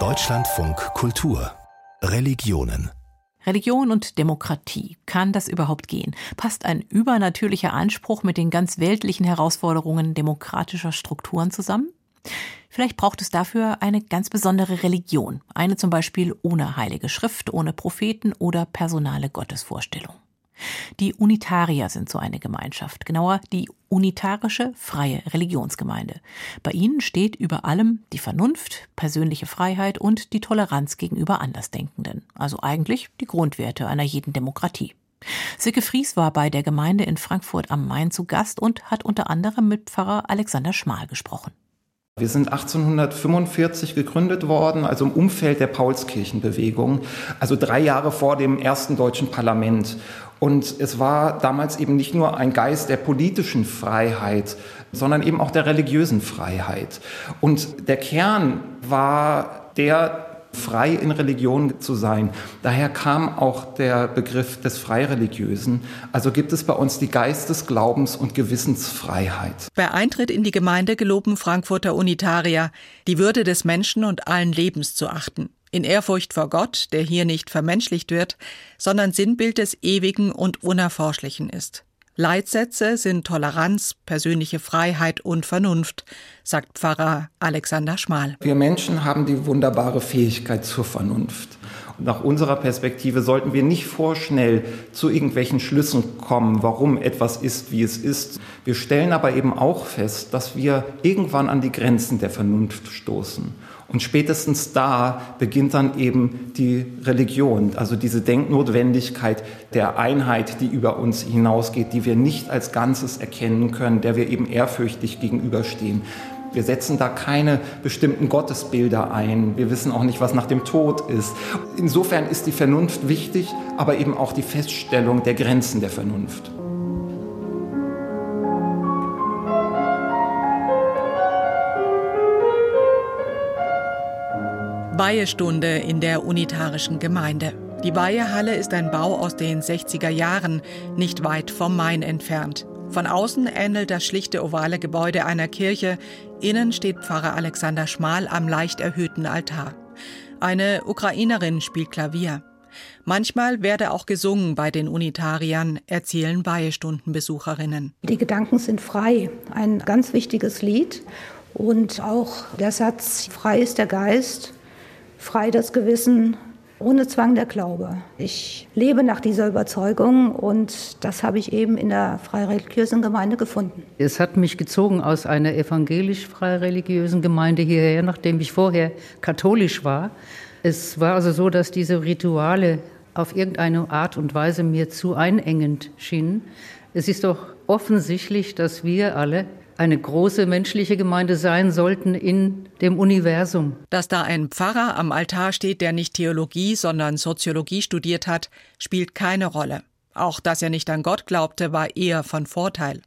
Deutschlandfunk Kultur Religionen Religion und Demokratie. Kann das überhaupt gehen? Passt ein übernatürlicher Anspruch mit den ganz weltlichen Herausforderungen demokratischer Strukturen zusammen? Vielleicht braucht es dafür eine ganz besondere Religion. Eine zum Beispiel ohne heilige Schrift, ohne Propheten oder personale Gottesvorstellung. Die Unitarier sind so eine Gemeinschaft, genauer die unitarische freie Religionsgemeinde. Bei ihnen steht über allem die Vernunft, persönliche Freiheit und die Toleranz gegenüber Andersdenkenden, also eigentlich die Grundwerte einer jeden Demokratie. Silke Fries war bei der Gemeinde in Frankfurt am Main zu Gast und hat unter anderem mit Pfarrer Alexander Schmal gesprochen. Wir sind 1845 gegründet worden, also im Umfeld der Paulskirchenbewegung, also drei Jahre vor dem ersten deutschen Parlament. Und es war damals eben nicht nur ein Geist der politischen Freiheit, sondern eben auch der religiösen Freiheit. Und der Kern war der, frei in Religion zu sein. Daher kam auch der Begriff des Freireligiösen. Also gibt es bei uns die Geistes-, Glaubens- und Gewissensfreiheit. Bei Eintritt in die Gemeinde geloben Frankfurter Unitarier, die Würde des Menschen und allen Lebens zu achten in Ehrfurcht vor Gott, der hier nicht vermenschlicht wird, sondern Sinnbild des Ewigen und Unerforschlichen ist. Leitsätze sind Toleranz, persönliche Freiheit und Vernunft, sagt Pfarrer Alexander Schmal. Wir Menschen haben die wunderbare Fähigkeit zur Vernunft. Nach unserer Perspektive sollten wir nicht vorschnell zu irgendwelchen Schlüssen kommen, warum etwas ist, wie es ist. Wir stellen aber eben auch fest, dass wir irgendwann an die Grenzen der Vernunft stoßen. Und spätestens da beginnt dann eben die Religion, also diese Denknotwendigkeit der Einheit, die über uns hinausgeht, die wir nicht als Ganzes erkennen können, der wir eben ehrfürchtig gegenüberstehen. Wir setzen da keine bestimmten Gottesbilder ein. Wir wissen auch nicht, was nach dem Tod ist. Insofern ist die Vernunft wichtig, aber eben auch die Feststellung der Grenzen der Vernunft. Weihestunde in der unitarischen Gemeinde. Die Weihehalle ist ein Bau aus den 60er Jahren, nicht weit vom Main entfernt. Von außen ähnelt das schlichte ovale Gebäude einer Kirche, innen steht Pfarrer Alexander Schmal am leicht erhöhten Altar. Eine Ukrainerin spielt Klavier. Manchmal werde auch gesungen bei den Unitariern, erzählen Weihestundenbesucherinnen. Die Gedanken sind frei, ein ganz wichtiges Lied. Und auch der Satz, frei ist der Geist, frei das Gewissen, ohne Zwang der Glaube. Ich lebe nach dieser Überzeugung und das habe ich eben in der freireligiösen Gemeinde gefunden. Es hat mich gezogen aus einer evangelisch-freireligiösen Gemeinde hierher, nachdem ich vorher katholisch war. Es war also so, dass diese Rituale auf irgendeine Art und Weise mir zu einengend schienen. Es ist doch offensichtlich, dass wir alle eine große menschliche Gemeinde sein sollten in dem Universum. Dass da ein Pfarrer am Altar steht, der nicht Theologie, sondern Soziologie studiert hat, spielt keine Rolle. Auch dass er nicht an Gott glaubte, war eher von Vorteil.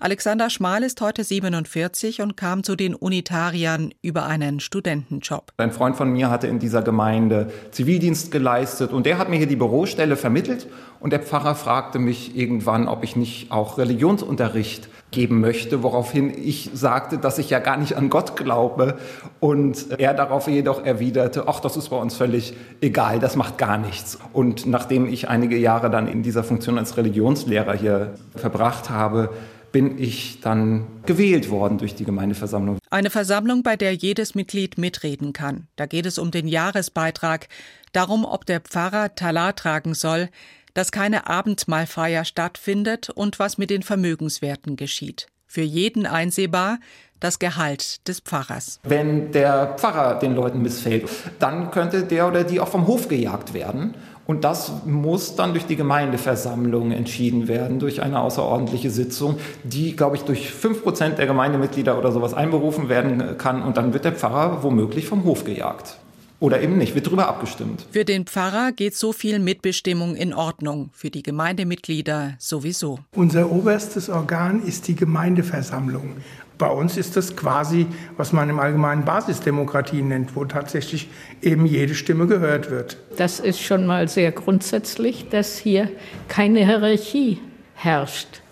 Alexander Schmal ist heute 47 und kam zu den Unitariern über einen Studentenjob. Ein Freund von mir hatte in dieser Gemeinde Zivildienst geleistet und der hat mir hier die Bürostelle vermittelt und der Pfarrer fragte mich irgendwann, ob ich nicht auch Religionsunterricht geben möchte, woraufhin ich sagte, dass ich ja gar nicht an Gott glaube und er darauf jedoch erwiderte, ach, das ist bei uns völlig egal, das macht gar nichts. Und nachdem ich einige Jahre dann in dieser Funktion als Religionslehrer hier verbracht habe, bin ich dann gewählt worden durch die Gemeindeversammlung. Eine Versammlung, bei der jedes Mitglied mitreden kann. Da geht es um den Jahresbeitrag, darum, ob der Pfarrer Talar tragen soll, dass keine Abendmahlfeier stattfindet und was mit den Vermögenswerten geschieht. Für jeden einsehbar das Gehalt des Pfarrers. Wenn der Pfarrer den Leuten missfällt, dann könnte der oder die auch vom Hof gejagt werden. Und das muss dann durch die Gemeindeversammlung entschieden werden, durch eine außerordentliche Sitzung, die, glaube ich, durch fünf Prozent der Gemeindemitglieder oder sowas einberufen werden kann. Und dann wird der Pfarrer womöglich vom Hof gejagt. Oder eben nicht, wird darüber abgestimmt. Für den Pfarrer geht so viel Mitbestimmung in Ordnung, für die Gemeindemitglieder sowieso. Unser oberstes Organ ist die Gemeindeversammlung. Bei uns ist das quasi, was man im Allgemeinen Basisdemokratie nennt, wo tatsächlich eben jede Stimme gehört wird. Das ist schon mal sehr grundsätzlich, dass hier keine Hierarchie herrscht.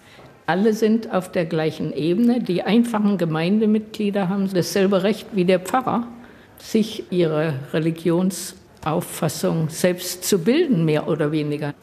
Alle sind auf der gleichen Ebene. Die einfachen Gemeindemitglieder haben dasselbe Recht wie der Pfarrer, sich ihre Religionsauffassung selbst zu bilden, mehr oder weniger.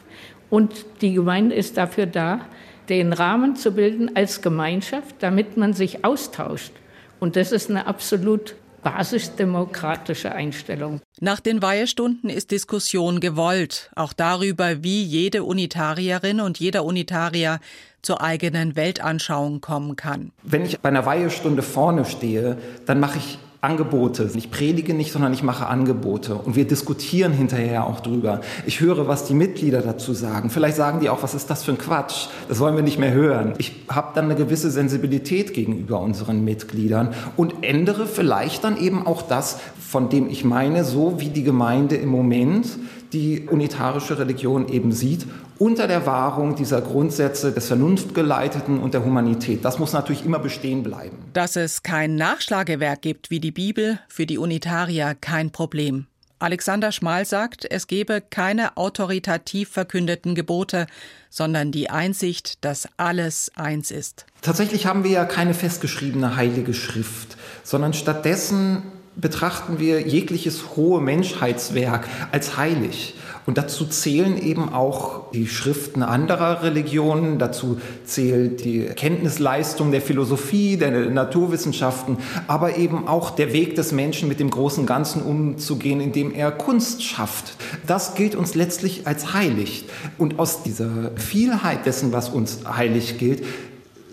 Und die Gemeinde ist dafür da, den Rahmen zu bilden als Gemeinschaft, damit man sich austauscht. Und das ist eine absolut basisdemokratische Einstellung. Nach den Weihestunden ist Diskussion gewollt, auch darüber, wie jede Unitarierin und jeder Unitarier zur eigenen Weltanschauung kommen kann. Wenn ich bei einer Weihestunde vorne stehe, dann mache ich Angebote. Ich predige nicht, sondern ich mache Angebote. Und wir diskutieren hinterher auch drüber. Ich höre, was die Mitglieder dazu sagen. Vielleicht sagen die auch, was ist das für ein Quatsch? Das wollen wir nicht mehr hören. Ich habe dann eine gewisse Sensibilität gegenüber unseren Mitgliedern und ändere vielleicht dann eben auch das, von dem ich meine, so wie die Gemeinde im Moment die unitarische Religion eben sieht, unter der Wahrung dieser Grundsätze des Vernunftgeleiteten und der Humanität. Das muss natürlich immer bestehen bleiben. Dass es kein Nachschlagewerk gibt wie die Bibel, für die Unitarier kein Problem. Alexander Schmal sagt, es gebe keine autoritativ verkündeten Gebote, sondern die Einsicht, dass alles eins ist. Tatsächlich haben wir ja keine festgeschriebene heilige Schrift, sondern stattdessen betrachten wir jegliches hohe Menschheitswerk als heilig. Und dazu zählen eben auch die Schriften anderer Religionen, dazu zählt die Kenntnisleistung der Philosophie, der Naturwissenschaften, aber eben auch der Weg des Menschen mit dem großen Ganzen umzugehen, indem er Kunst schafft. Das gilt uns letztlich als heilig. Und aus dieser Vielheit dessen, was uns heilig gilt,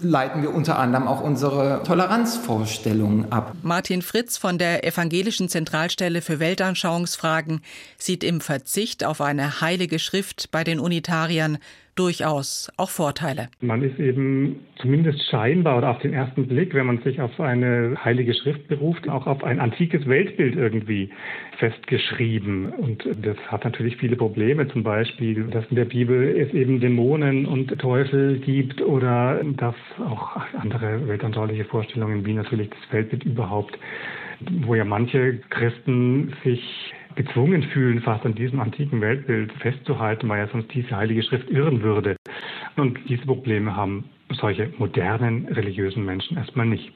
leiten wir unter anderem auch unsere Toleranzvorstellungen ab. Martin Fritz von der Evangelischen Zentralstelle für Weltanschauungsfragen sieht im Verzicht auf eine heilige Schrift bei den Unitariern durchaus auch Vorteile. Man ist eben zumindest scheinbar oder auf den ersten Blick, wenn man sich auf eine heilige Schrift beruft, auch auf ein antikes Weltbild irgendwie festgeschrieben. Und das hat natürlich viele Probleme, zum Beispiel, dass in der Bibel es eben Dämonen und Teufel gibt oder dass auch andere weltanschauliche Vorstellungen, wie natürlich das Weltbild überhaupt, wo ja manche Christen sich gezwungen fühlen, fast an diesem antiken Weltbild festzuhalten, weil ja sonst diese Heilige Schrift irren würde. Und diese Probleme haben solche modernen religiösen Menschen erstmal nicht.